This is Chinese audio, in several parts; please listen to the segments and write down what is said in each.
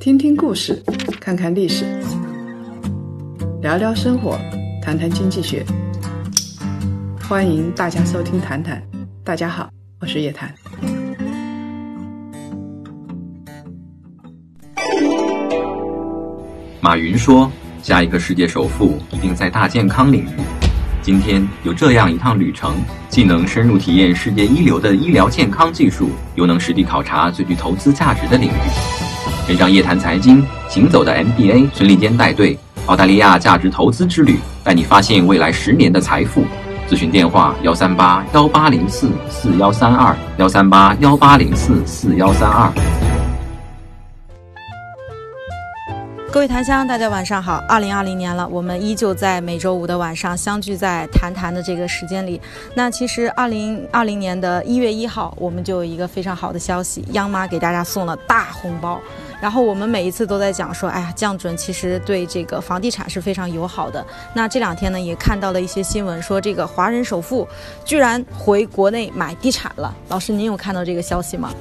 听听故事，看看历史，聊聊生活，谈谈经济学。欢迎大家收听《谈谈》，大家好，我是叶檀。马云说：“下一个世界首富一定在大健康领域。”今天有这样一趟旅程，既能深入体验世界一流的医疗健康技术，又能实地考察最具投资价值的领域。跟上夜谈财经行走的 MBA 孙立坚带队，澳大利亚价值投资之旅，带你发现未来十年的财富。咨询电话：幺三八幺八零四四幺三二幺三八幺八零四四幺三二。各位檀香，大家晚上好。二零二零年了，我们依旧在每周五的晚上相聚在谈谈的这个时间里。那其实二零二零年的一月一号，我们就有一个非常好的消息，央妈给大家送了大红包。然后我们每一次都在讲说，哎呀，降准其实对这个房地产是非常友好的。那这两天呢，也看到了一些新闻，说这个华人首富居然回国内买地产了。老师，您有看到这个消息吗？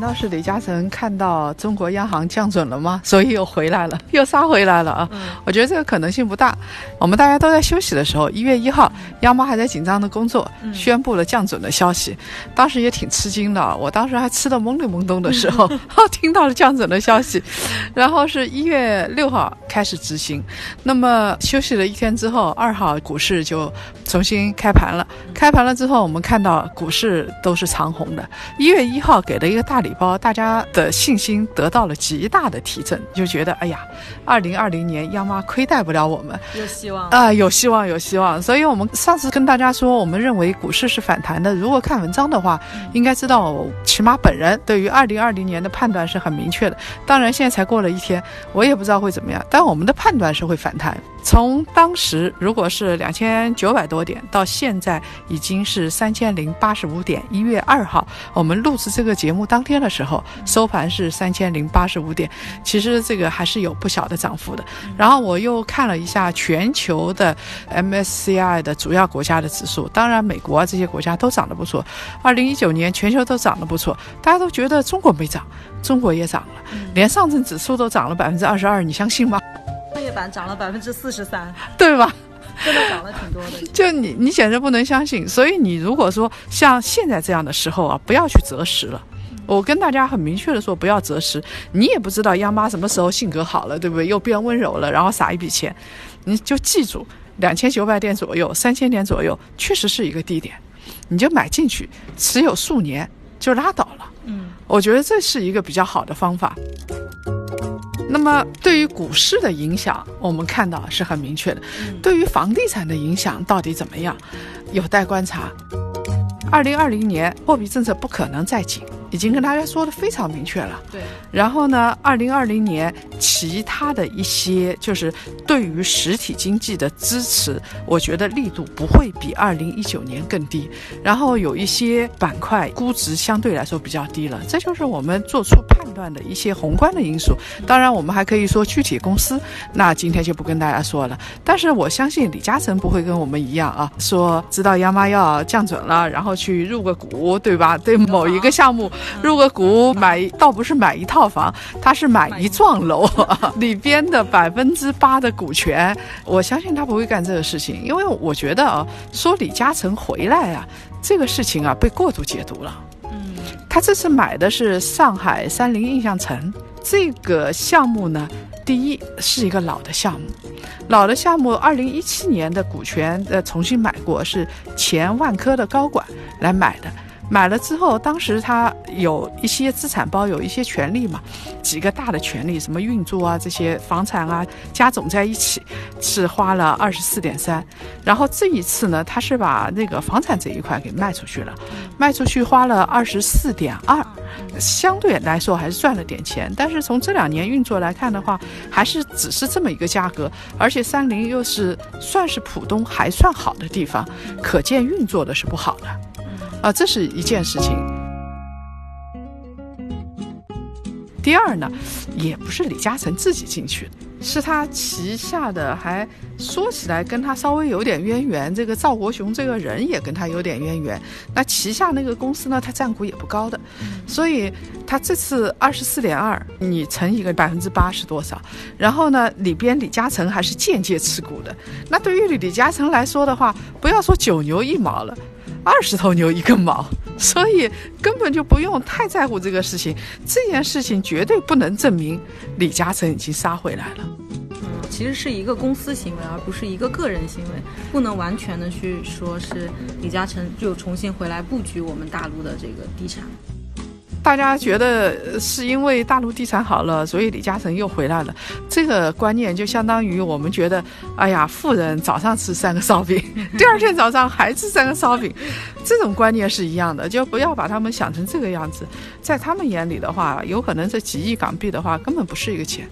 难道是李嘉诚看到中国央行降准了吗？所以又回来了，又杀回来了啊！我觉得这个可能性不大。我们大家都在休息的时候，一月一号，央妈还在紧张的工作，宣布了降准的消息。当时也挺吃惊的，我当时还吃的懵里懵懂的时候，听到了降准的消息。然后是一月六号开始执行。那么休息了一天之后，二号股市就重新开盘了。开盘了之后，我们看到股市都是长红的。一月一号给了一个大。礼包，大家的信心得到了极大的提振，就觉得哎呀，二零二零年央妈亏待不了我们，有希望啊，有希望，有希望。所以我们上次跟大家说，我们认为股市是反弹的。如果看文章的话，应该知道，起码本人对于二零二零年的判断是很明确的。当然，现在才过了一天，我也不知道会怎么样，但我们的判断是会反弹。从当时如果是两千九百多点，到现在已经是三千零八十五点。一月二号，我们录制这个节目当天的时候，收盘是三千零八十五点。其实这个还是有不小的涨幅的。然后我又看了一下全球的 MSCI 的主要国家的指数，当然美国啊这些国家都涨得不错。二零一九年全球都涨得不错，大家都觉得中国没涨，中国也涨了，连上证指数都涨了百分之二十二，你相信吗？板涨了百分之四十三，对吧？真的涨了挺多的。就你，你简直不能相信。所以你如果说像现在这样的时候啊，不要去择时了。我跟大家很明确的说，不要择时。你也不知道央妈什么时候性格好了，对不对？又变温柔了，然后撒一笔钱，你就记住，两千九百点左右，三千点左右，确实是一个低点，你就买进去，持有数年就拉倒了。嗯，我觉得这是一个比较好的方法。那么，对于股市的影响，我们看到是很明确的。对于房地产的影响到底怎么样，有待观察。二零二零年货币政策不可能再紧。已经跟大家说的非常明确了。对。然后呢，二零二零年其他的一些就是对于实体经济的支持，我觉得力度不会比二零一九年更低。然后有一些板块估值相对来说比较低了，这就是我们做出判断的一些宏观的因素。当然，我们还可以说具体公司，那今天就不跟大家说了。但是我相信李嘉诚不会跟我们一样啊，说知道央妈要降准了，然后去入个股，对吧？对某一个项目。入个股买，倒不是买一套房，他是买一幢楼 里边的百分之八的股权。我相信他不会干这个事情，因为我觉得啊，说李嘉诚回来啊，这个事情啊被过度解读了。嗯，他这次买的是上海三菱印象城这个项目呢，第一是一个老的项目，老的项目，二零一七年的股权呃重新买过，是前万科的高管来买的。买了之后，当时他有一些资产包，有一些权利嘛，几个大的权利，什么运作啊，这些房产啊，加总在一起是花了二十四点三。然后这一次呢，他是把那个房产这一块给卖出去了，卖出去花了二十四点二，相对来说还是赚了点钱。但是从这两年运作来看的话，还是只是这么一个价格，而且三菱又是算是浦东还算好的地方，可见运作的是不好的。啊，这是一件事情。第二呢，也不是李嘉诚自己进去的，是他旗下的，还说起来跟他稍微有点渊源。这个赵国雄这个人也跟他有点渊源。那旗下那个公司呢，他占股也不高的，所以他这次二十四点二，你乘一个百分之八是多少？然后呢，里边李嘉诚还是间接持股的。那对于李嘉诚来说的话，不要说九牛一毛了，二十头牛一个毛，所以根本就不用太在乎这个事情。这件事情绝对不能证明李嘉诚已经杀回来了。嗯其实是一个公司行为，而不是一个个人行为，不能完全的去说是李嘉诚就重新回来布局我们大陆的这个地产。大家觉得是因为大陆地产好了，所以李嘉诚又回来了。这个观念就相当于我们觉得，哎呀，富人早上吃三个烧饼，第二天早上还吃三个烧饼，这种观念是一样的，就不要把他们想成这个样子。在他们眼里的话，有可能这几亿港币的话，根本不是一个钱。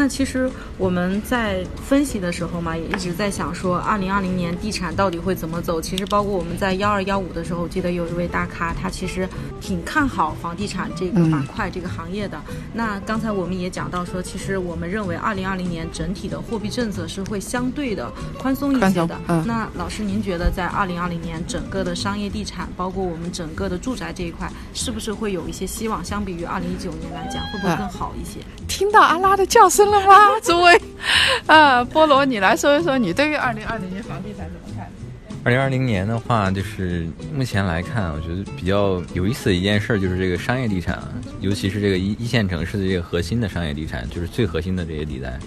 那其实我们在分析的时候嘛，也一直在想说，二零二零年地产到底会怎么走？其实包括我们在幺二幺五的时候，我记得有一位大咖，他其实挺看好房地产这个板块、这个行业的。那刚才我们也讲到说，其实我们认为二零二零年整体的货币政策是会相对的宽松一些的。那老师，您觉得在二零二零年整个的商业地产，包括我们整个的住宅这一块，是不是会有一些希望？相比于二零一九年来讲，会不会更好一些？听到阿拉的叫声了吗，诸位？啊，菠萝，你来说一说，你对于二零二零年房地产怎么看？二零二零年的话，就是目前来看，我觉得比较有意思的一件事就是这个商业地产，尤其是这个一一线城市的这个核心的商业地产，就是最核心的这些地带。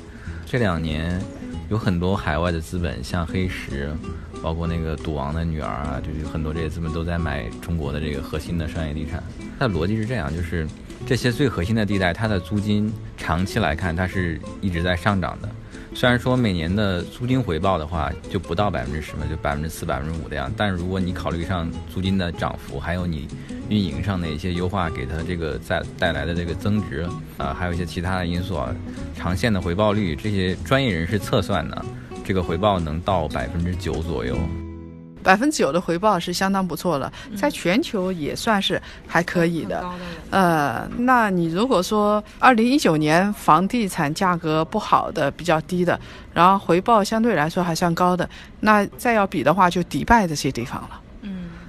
这两年有很多海外的资本，像黑石，包括那个赌王的女儿啊，就是很多这些资本都在买中国的这个核心的商业地产。它的逻辑是这样，就是。这些最核心的地带，它的租金长期来看，它是一直在上涨的。虽然说每年的租金回报的话，就不到百分之十嘛，就百分之四、百分之五的样。但如果你考虑上租金的涨幅，还有你运营上的一些优化，给它这个在带来的这个增值，啊，还有一些其他的因素啊，长线的回报率，这些专业人士测算呢，这个回报能到百分之九左右。百分之九的回报是相当不错了，在全球也算是还可以的。呃，那你如果说二零一九年房地产价格不好的、比较低的，然后回报相对来说还算高的，那再要比的话，就迪拜这些地方了。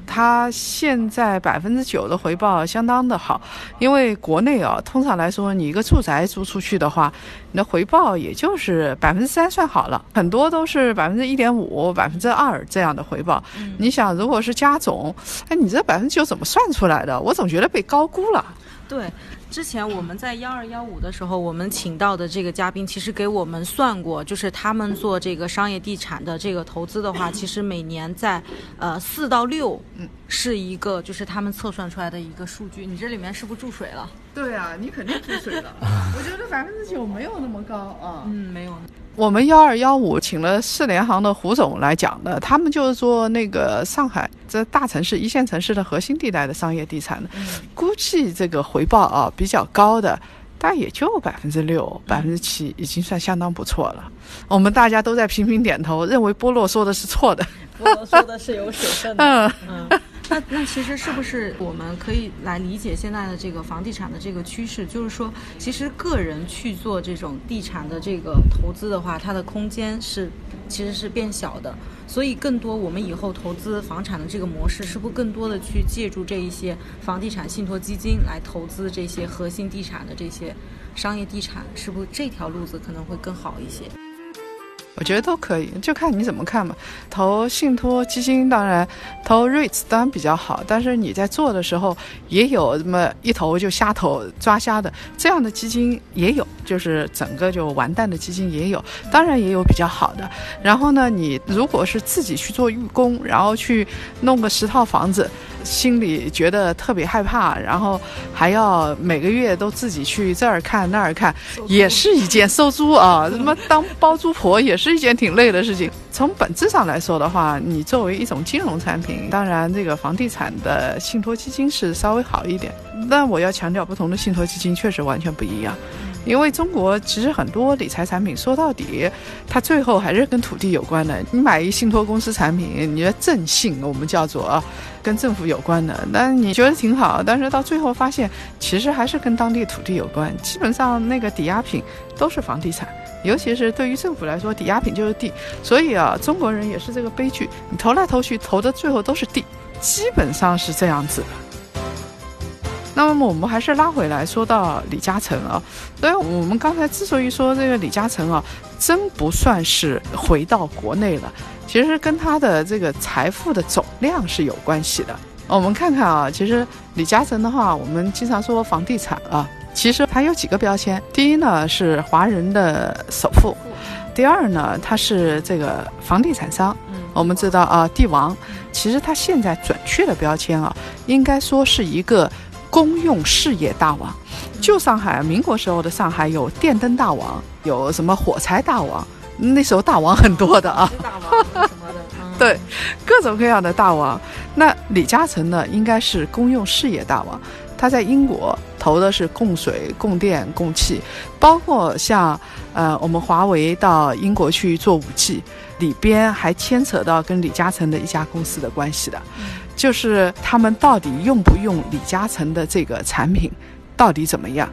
它现在百分之九的回报相当的好，因为国内啊，通常来说，你一个住宅租出去的话，你的回报也就是百分之三算好了，很多都是百分之一点五、百分之二这样的回报。你想，如果是加总，哎，你这百分之九怎么算出来的？我总觉得被高估了。对。之前我们在幺二幺五的时候，我们请到的这个嘉宾，其实给我们算过，就是他们做这个商业地产的这个投资的话，其实每年在呃四到六，嗯，是一个就是他们测算出来的一个数据。你这里面是不是注水了？对啊，你肯定注水了。我觉得百分之九没有那么高啊。嗯，没有。我们幺二幺五请了世联行的胡总来讲的，他们就是做那个上海这大城市、一线城市的核心地带的商业地产的，估计这个回报啊比较高的，但也就百分之六、百分之七，已经算相当不错了。我们大家都在频频点头，认为波洛说的是错的。波洛说的是有水分的。嗯。那那其实是不是我们可以来理解现在的这个房地产的这个趋势？就是说，其实个人去做这种地产的这个投资的话，它的空间是其实是变小的。所以，更多我们以后投资房产的这个模式，是不更多的去借助这一些房地产信托基金来投资这些核心地产的这些商业地产？是不这条路子可能会更好一些？我觉得都可以，就看你怎么看吧。投信托基金当然，投 REITs 当然比较好，但是你在做的时候也有这么一投就瞎投抓瞎的这样的基金也有，就是整个就完蛋的基金也有，当然也有比较好的。然后呢，你如果是自己去做预工，然后去弄个十套房子。心里觉得特别害怕，然后还要每个月都自己去这儿看那儿看，也是一件收租啊，什么当包租婆也是一件挺累的事情。从本质上来说的话，你作为一种金融产品，当然这个房地产的信托基金是稍微好一点，但我要强调，不同的信托基金确实完全不一样。因为中国其实很多理财产品说到底，它最后还是跟土地有关的。你买一信托公司产品，你的正信我们叫做啊，跟政府有关的，那你觉得挺好，但是到最后发现其实还是跟当地土地有关。基本上那个抵押品都是房地产，尤其是对于政府来说，抵押品就是地。所以啊，中国人也是这个悲剧，你投来投去，投的最后都是地，基本上是这样子。那么我们还是拉回来说到李嘉诚啊，所以我们刚才之所以说这个李嘉诚啊，真不算是回到国内了，其实跟他的这个财富的总量是有关系的。我们看看啊，其实李嘉诚的话，我们经常说房地产啊，其实他有几个标签。第一呢是华人的首富，第二呢他是这个房地产商。我们知道啊，帝王，其实他现在准确的标签啊，应该说是一个。公用事业大王，旧上海民国时候的上海有电灯大王，有什么火柴大王，那时候大王很多的啊，大王什么的，对，各种各样的大王。那李嘉诚呢，应该是公用事业大王，他在英国投的是供水、供电、供气，包括像呃我们华为到英国去做五 G，里边还牵扯到跟李嘉诚的一家公司的关系的。就是他们到底用不用李嘉诚的这个产品，到底怎么样？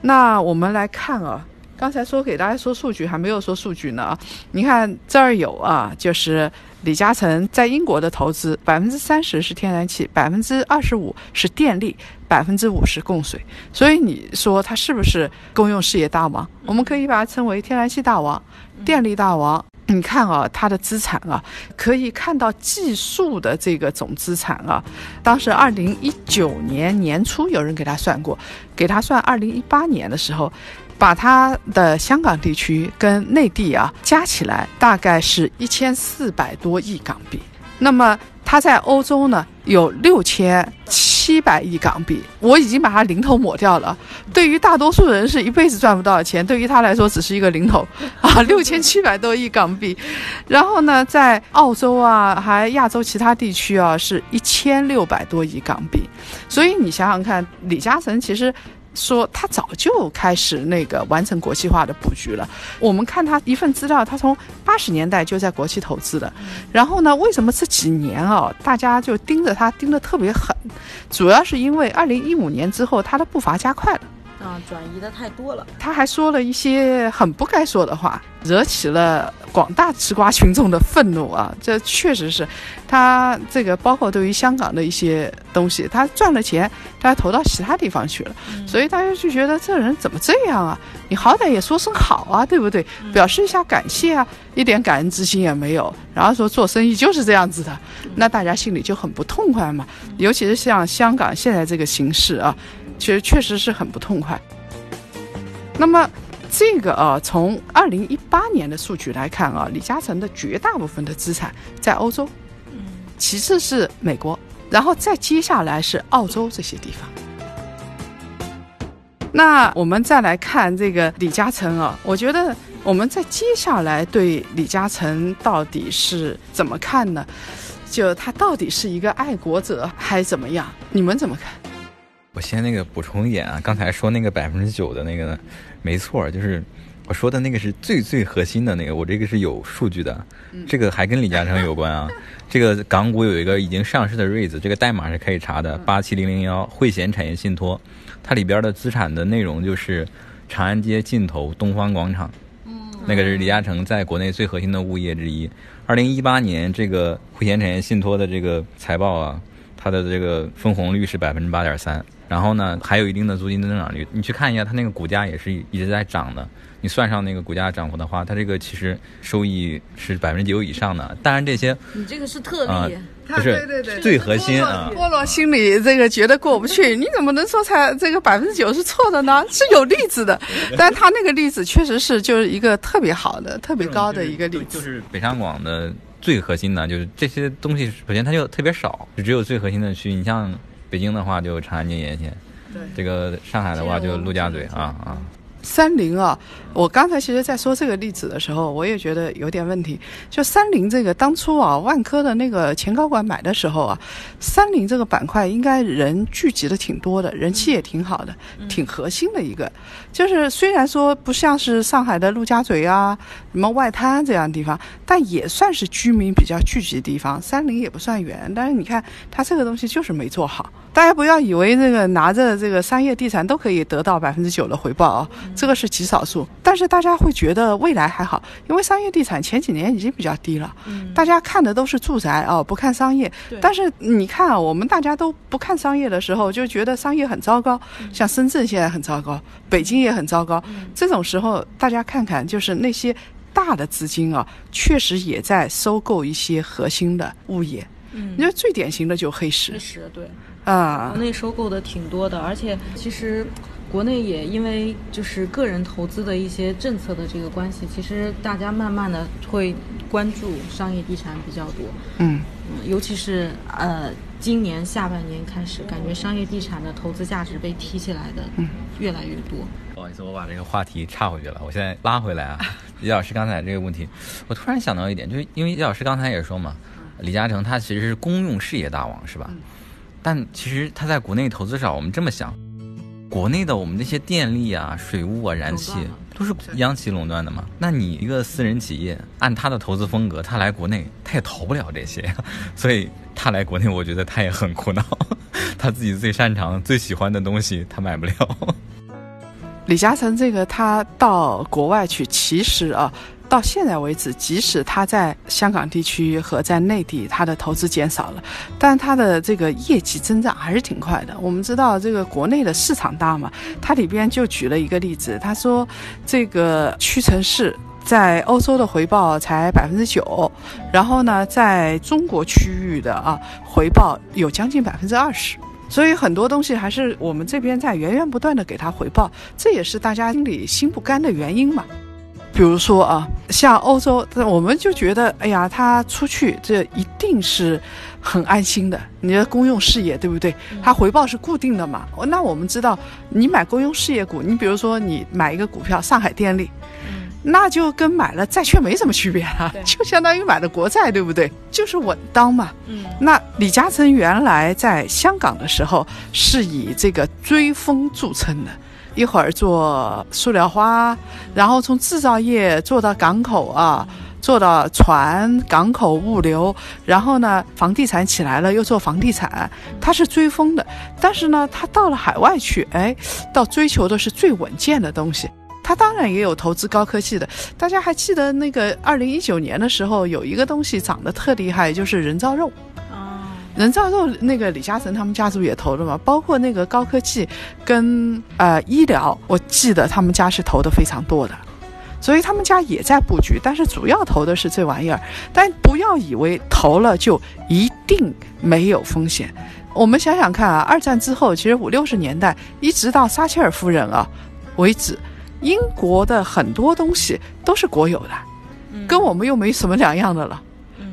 那我们来看啊，刚才说给大家说数据，还没有说数据呢。你看这儿有啊，就是李嘉诚在英国的投资，百分之三十是天然气，百分之二十五是电力，百分之五是供水。所以你说他是不是公用事业大王？我们可以把它称为天然气大王、电力大王。你看啊，他的资产啊，可以看到计数的这个总资产啊，当时二零一九年年初有人给他算过，给他算二零一八年的时候，把他的香港地区跟内地啊加起来，大概是一千四百多亿港币。那么他在欧洲呢有六千七百亿港币，我已经把它零头抹掉了。对于大多数人是一辈子赚不到的钱，对于他来说只是一个零头 啊，六千七百多亿港币。然后呢，在澳洲啊，还亚洲其他地区啊，是一千六百多亿港币。所以你想想看，李嘉诚其实。说他早就开始那个完成国际化的布局了。我们看他一份资料，他从八十年代就在国际投资的。然后呢，为什么这几年啊，大家就盯着他盯得特别狠？主要是因为二零一五年之后，他的步伐加快了。啊，转移的太多了。他还说了一些很不该说的话，惹起了广大吃瓜群众的愤怒啊！这确实是，他这个包括对于香港的一些东西，他赚了钱，他投到其他地方去了，所以大家就觉得这人怎么这样啊？你好歹也说声好啊，对不对？表示一下感谢啊，一点感恩之心也没有。然后说做生意就是这样子的，那大家心里就很不痛快嘛。尤其是像香港现在这个形势啊。其实确实是很不痛快。那么，这个啊，从二零一八年的数据来看啊，李嘉诚的绝大部分的资产在欧洲，其次是美国，然后再接下来是澳洲这些地方。那我们再来看这个李嘉诚啊，我觉得我们在接下来对李嘉诚到底是怎么看呢？就他到底是一个爱国者还怎么样？你们怎么看？我先那个补充一点啊，刚才说那个百分之九的那个，没错，就是我说的那个是最最核心的那个，我这个是有数据的，这个还跟李嘉诚有关啊。这个港股有一个已经上市的 REITs，这个代码是可以查的，八七零零幺汇贤产业信托，它里边的资产的内容就是长安街尽头东方广场，那个是李嘉诚在国内最核心的物业之一。二零一八年这个汇贤产业信托的这个财报啊，它的这个分红率是百分之八点三。然后呢，还有一定的租金增长率。你去看一下，它那个股价也是一直在涨的。你算上那个股价涨幅的话，它这个其实收益是百分之九以上的。当然这些，你这个是特例，不是最核心啊。菠萝心里这个觉得过不去，你怎么能说才这个百分之九是错的呢？是有例子的，但他那个例子确实是就是一个特别好的、特别高的一个例子。就是北上广的最核心的，就是这些东西，首先它就特别少，就只有最核心的区。你像。北京的话就长安街沿线，对，这个上海的话就陆家嘴啊啊。三菱啊，我刚才其实在说这个例子的时候，我也觉得有点问题。就三菱这个当初啊，万科的那个前高管买的时候啊，三菱这个板块应该人聚集的挺多的，人气也挺好的，挺核心的一个。就是虽然说不像是上海的陆家嘴啊、什么外滩这样的地方，但也算是居民比较聚集的地方。三菱也不算远，但是你看它这个东西就是没做好。大家不要以为这个拿着这个商业地产都可以得到百分之九的回报啊，这个是极少数。但是大家会觉得未来还好，因为商业地产前几年已经比较低了，大家看的都是住宅哦，不看商业。但是你看啊，我们大家都不看商业的时候，就觉得商业很糟糕，像深圳现在很糟糕，北京也很糟糕。这种时候，大家看看，就是那些大的资金啊，确实也在收购一些核心的物业。嗯，你说最典型的就黑石黑，石对，啊国，内收购的挺多的，而且其实国内也因为就是个人投资的一些政策的这个关系，其实大家慢慢的会关注商业地产比较多。嗯，嗯，尤其是呃，今年下半年开始，感觉商业地产的投资价值被提起来的越来越多。不好意思，我把这个话题岔回去了，我现在拉回来啊。李老师刚才这个问题，我突然想到一点，就是因为李老师刚才也说嘛，李嘉诚他其实是公用事业大王，是吧？但其实他在国内投资少，我们这么想，国内的我们那些电力啊、水务啊、燃气都是央企垄断的嘛。那你一个私人企业，按他的投资风格，他来国内他也投不了这些，所以他来国内，我觉得他也很苦恼。他自己最擅长、最喜欢的东西，他买不了。李嘉诚这个他到国外去，其实啊，到现在为止，即使他在香港地区和在内地，他的投资减少了，但他的这个业绩增长还是挺快的。我们知道这个国内的市场大嘛，他里边就举了一个例子，他说这个屈臣氏。在欧洲的回报才百分之九，然后呢，在中国区域的啊回报有将近百分之二十。所以很多东西还是我们这边在源源不断的给他回报，这也是大家心里心不甘的原因嘛。比如说啊，像欧洲，我们就觉得，哎呀，他出去这一定是很安心的。你的公用事业，对不对？它回报是固定的嘛。哦那我们知道，你买公用事业股，你比如说你买一个股票，上海电力，那就跟买了债券没什么区别了，就相当于买了国债，对不对？就是稳当嘛。嗯那李嘉诚原来在香港的时候是以这个追风著称的，一会儿做塑料花，然后从制造业做到港口啊，做到船、港口物流，然后呢，房地产起来了又做房地产，他是追风的。但是呢，他到了海外去，哎，到追求的是最稳健的东西。他当然也有投资高科技的，大家还记得那个二零一九年的时候，有一个东西涨得特厉害，就是人造肉。啊，人造肉那个李嘉诚他们家族也投了嘛，包括那个高科技跟呃医疗，我记得他们家是投的非常多的，所以他们家也在布局，但是主要投的是这玩意儿。但不要以为投了就一定没有风险。我们想想看啊，二战之后，其实五六十年代一直到撒切尔夫人啊为止，英国的很多东西都是国有的，跟我们又没什么两样的了。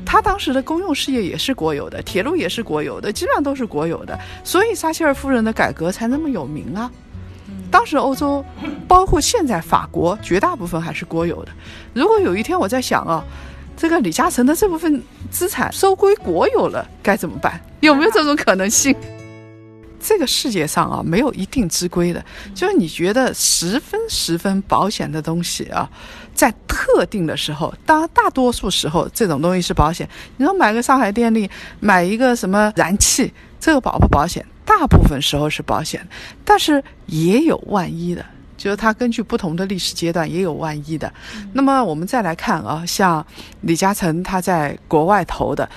他当时的公用事业也是国有的，铁路也是国有的，基本上都是国有的，所以撒切尔夫人的改革才那么有名啊。当时欧洲，包括现在法国，绝大部分还是国有的。如果有一天我在想啊，这个李嘉诚的这部分资产收归国有了，该怎么办？有没有这种可能性？这个世界上啊，没有一定之规的，就是你觉得十分十分保险的东西啊，在特定的时候，当大多数时候这种东西是保险。你说买个上海电力，买一个什么燃气，这个保不保险？大部分时候是保险，但是也有万一的。就是它根据不同的历史阶段也有万一的。那么我们再来看啊，像李嘉诚他在国外投的，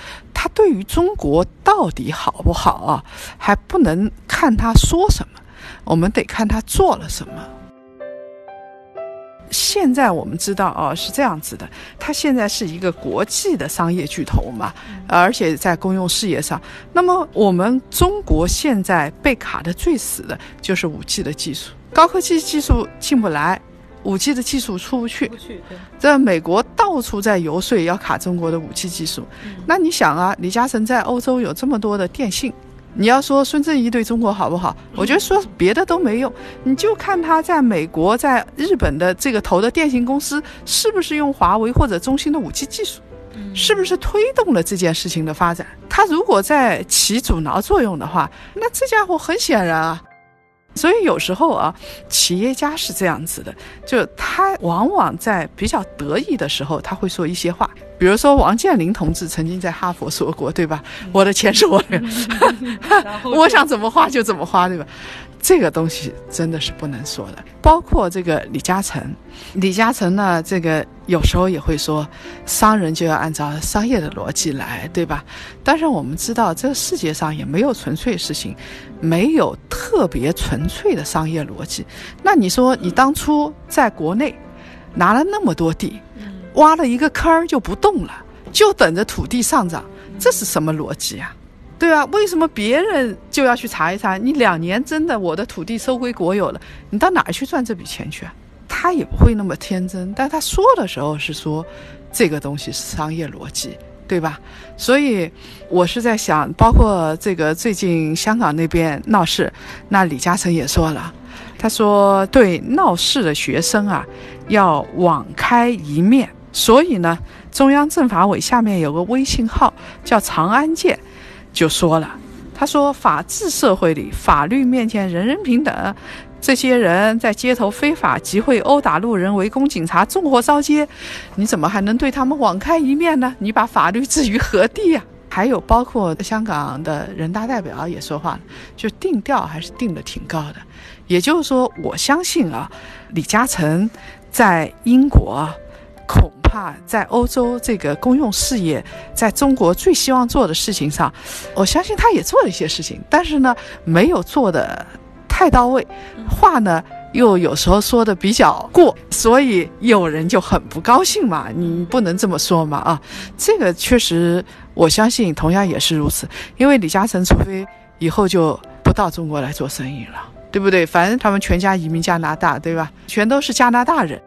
他对于中国到底好不好啊，还不能看他说什么，我们得看他做了什么。现在我们知道啊，是这样子的，他现在是一个国际的商业巨头嘛，而且在公用事业上。那么我们中国现在被卡的最死的就是五 G 的技术，高科技技术进不来，五 G 的技术出不去。这美国到处在游说要卡中国的五 G 技术，那你想啊，李嘉诚在欧洲有这么多的电信，你要说孙正义对中国好不好？我觉得说别的都没用，你就看他在美国、在日本的这个投的电信公司是不是用华为或者中兴的五 G 技术，是不是推动了这件事情的发展？他如果在起阻挠作用的话，那这家伙很显然啊。所以有时候啊，企业家是这样子的，就他往往在比较得意的时候，他会说一些话。比如说王健林同志曾经在哈佛说过，对吧？我的钱是我的，我想怎么花就怎么花，对吧？这个东西真的是不能说的。包括这个李嘉诚，李嘉诚呢，这个有时候也会说，商人就要按照商业的逻辑来，对吧？但是我们知道，这个世界上也没有纯粹事情，没有特别纯粹的商业逻辑。那你说，你当初在国内拿了那么多地？挖了一个坑儿就不动了，就等着土地上涨，这是什么逻辑啊？对啊，为什么别人就要去查一查？你两年真的我的土地收归国有了，你到哪儿去赚这笔钱去啊？他也不会那么天真，但他说的时候是说，这个东西是商业逻辑，对吧？所以我是在想，包括这个最近香港那边闹事，那李嘉诚也说了，他说对闹事的学生啊，要网开一面。所以呢，中央政法委下面有个微信号叫“长安见”，就说了，他说：“法治社会里，法律面前人人平等。这些人在街头非法集会、殴打路人、围攻警察、纵火烧街，你怎么还能对他们网开一面呢？你把法律置于何地呀？”还有包括香港的人大代表也说话了，就定调还是定的挺高的。也就是说，我相信啊，李嘉诚在英国。恐怕在欧洲这个公用事业，在中国最希望做的事情上，我相信他也做了一些事情，但是呢，没有做的太到位，话呢又有时候说的比较过，所以有人就很不高兴嘛。你不能这么说嘛啊，这个确实，我相信同样也是如此。因为李嘉诚，除非以后就不到中国来做生意了，对不对？反正他们全家移民加拿大，对吧？全都是加拿大人。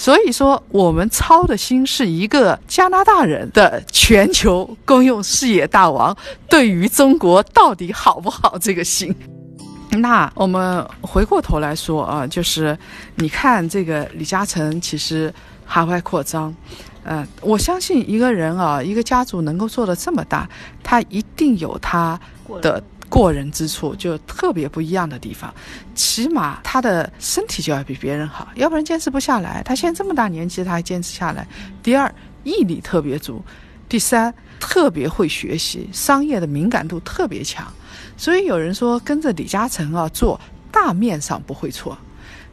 所以说，我们操的心是一个加拿大人的全球公用事业大王，对于中国到底好不好这个心。那我们回过头来说啊，就是你看这个李嘉诚，其实海外扩张，嗯，我相信一个人啊，一个家族能够做的这么大，他一定有他的。过人之处就特别不一样的地方，起码他的身体就要比别人好，要不然坚持不下来。他现在这么大年纪，他还坚持下来。第二，毅力特别足；第三，特别会学习，商业的敏感度特别强。所以有人说，跟着李嘉诚啊做大面上不会错。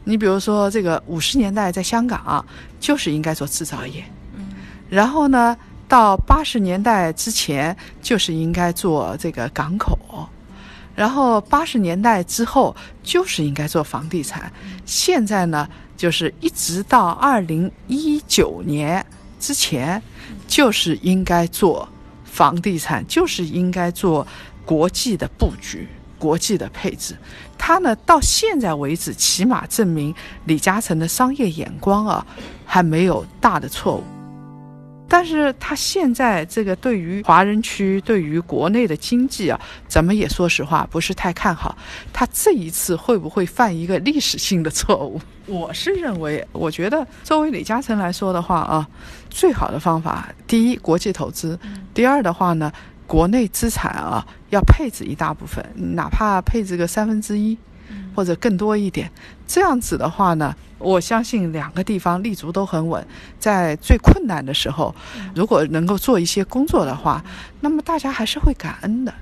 你比如说，这个五十年代在香港啊，就是应该做制造业，然后呢，到八十年代之前就是应该做这个港口。然后八十年代之后就是应该做房地产，现在呢就是一直到二零一九年之前，就是应该做房地产，就是应该做国际的布局、国际的配置。他呢到现在为止，起码证明李嘉诚的商业眼光啊还没有大的错误。但是他现在这个对于华人区、对于国内的经济啊，咱们也说实话不是太看好。他这一次会不会犯一个历史性的错误？我是认为，我觉得作为李嘉诚来说的话啊，最好的方法，第一，国际投资；第二的话呢，国内资产啊要配置一大部分，哪怕配置个三分之一。或者更多一点，这样子的话呢，我相信两个地方立足都很稳。在最困难的时候，如果能够做一些工作的话，那么大家还是会感恩的。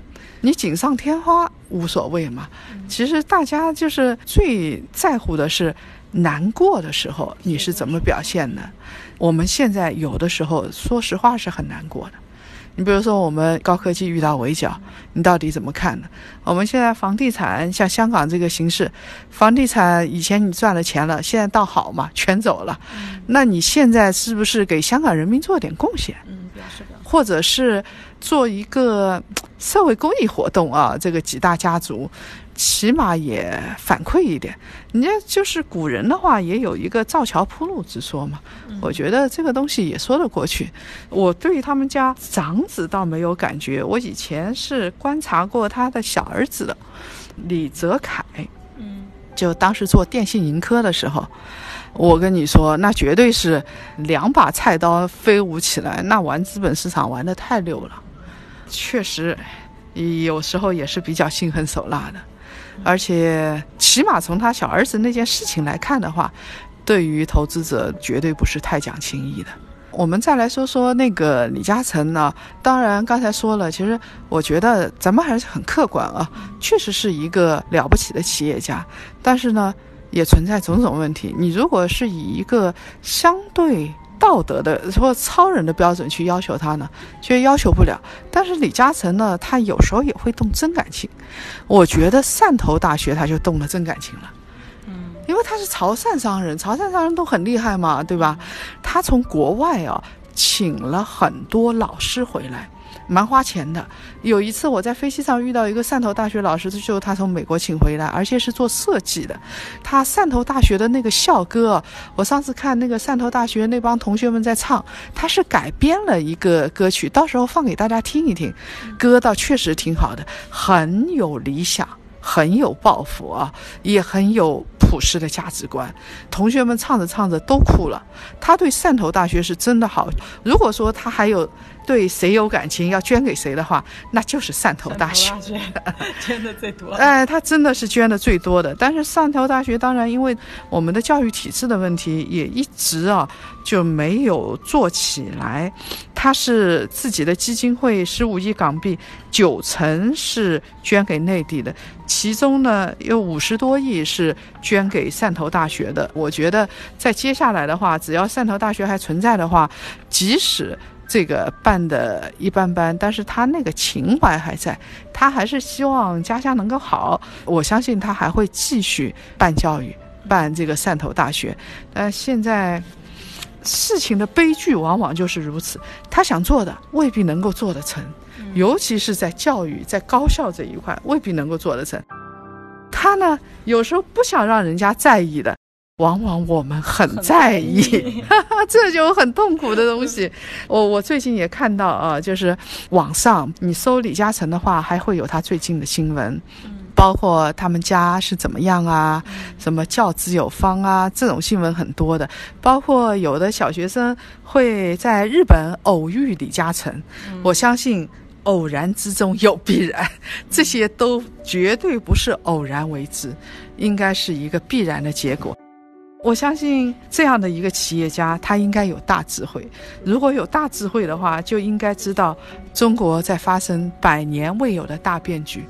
你锦上添花无所谓嘛。其实大家就是最在乎的是难过的时候你是怎么表现的。我们现在有的时候说实话是很难过的。你比如说，我们高科技遇到围剿，你到底怎么看呢？我们现在房地产像香港这个形势，房地产以前你赚了钱了，现在倒好嘛，全走了。那你现在是不是给香港人民做点贡献？嗯，表示表示，或者是做一个社会公益活动啊？这个几大家族，起码也反馈一点。人家就是古人的话，也有一个造桥铺路之说嘛。我觉得这个东西也说得过去。我对他们家长子倒没有感觉，我以前是观察过他的小儿子的，李泽楷。嗯，就当时做电信盈科的时候，我跟你说，那绝对是两把菜刀飞舞起来，那玩资本市场玩的太溜了。确实，有时候也是比较心狠手辣的，而且起码从他小儿子那件事情来看的话，对于投资者绝对不是太讲情义的。我们再来说说那个李嘉诚呢？当然刚才说了，其实我觉得咱们还是很客观啊，确实是一个了不起的企业家，但是呢，也存在种种问题。你如果是以一个相对。道德的或超人的标准去要求他呢，却要求不了。但是李嘉诚呢，他有时候也会动真感情。我觉得汕头大学他就动了真感情了，嗯，因为他是潮汕商人，潮汕商人都很厉害嘛，对吧？他从国外啊请了很多老师回来。蛮花钱的。有一次我在飞机上遇到一个汕头大学老师，就是他从美国请回来，而且是做设计的。他汕头大学的那个校歌，我上次看那个汕头大学那帮同学们在唱，他是改编了一个歌曲，到时候放给大家听一听。歌倒确实挺好的，很有理想，很有抱负啊，也很有普世的价值观。同学们唱着唱着都哭了。他对汕头大学是真的好。如果说他还有。对谁有感情要捐给谁的话，那就是汕头大学 捐的最多。哎，他真的是捐的最多的。但是汕头大学当然因为我们的教育体制的问题，也一直啊就没有做起来。他是自己的基金会十五亿港币，九成是捐给内地的，其中呢有五十多亿是捐给汕头大学的。我觉得在接下来的话，只要汕头大学还存在的话，即使这个办的一般般，但是他那个情怀还在，他还是希望家乡能够好。我相信他还会继续办教育，办这个汕头大学。但现在事情的悲剧往往就是如此，他想做的未必能够做得成，尤其是在教育、在高校这一块，未必能够做得成。他呢，有时候不想让人家在意的。往往我们很在意，这就很痛苦的东西。我我最近也看到啊，就是网上你搜李嘉诚的话，还会有他最近的新闻，包括他们家是怎么样啊，什么教子有方啊，这种新闻很多的。包括有的小学生会在日本偶遇李嘉诚，我相信偶然之中有必然，这些都绝对不是偶然为之，应该是一个必然的结果。我相信这样的一个企业家，他应该有大智慧。如果有大智慧的话，就应该知道中国在发生百年未有的大变局。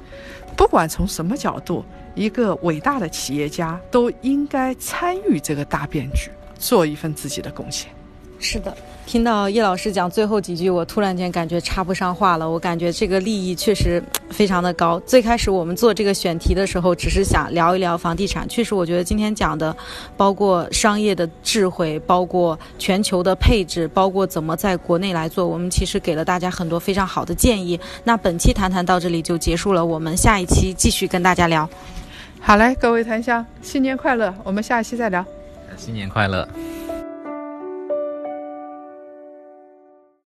不管从什么角度，一个伟大的企业家都应该参与这个大变局，做一份自己的贡献。是的。听到叶老师讲最后几句，我突然间感觉插不上话了。我感觉这个利益确实非常的高。最开始我们做这个选题的时候，只是想聊一聊房地产。确实，我觉得今天讲的，包括商业的智慧，包括全球的配置，包括怎么在国内来做，我们其实给了大家很多非常好的建议。那本期谈谈到这里就结束了，我们下一期继续跟大家聊。好嘞，各位檀香，新年快乐！我们下一期再聊。新年快乐。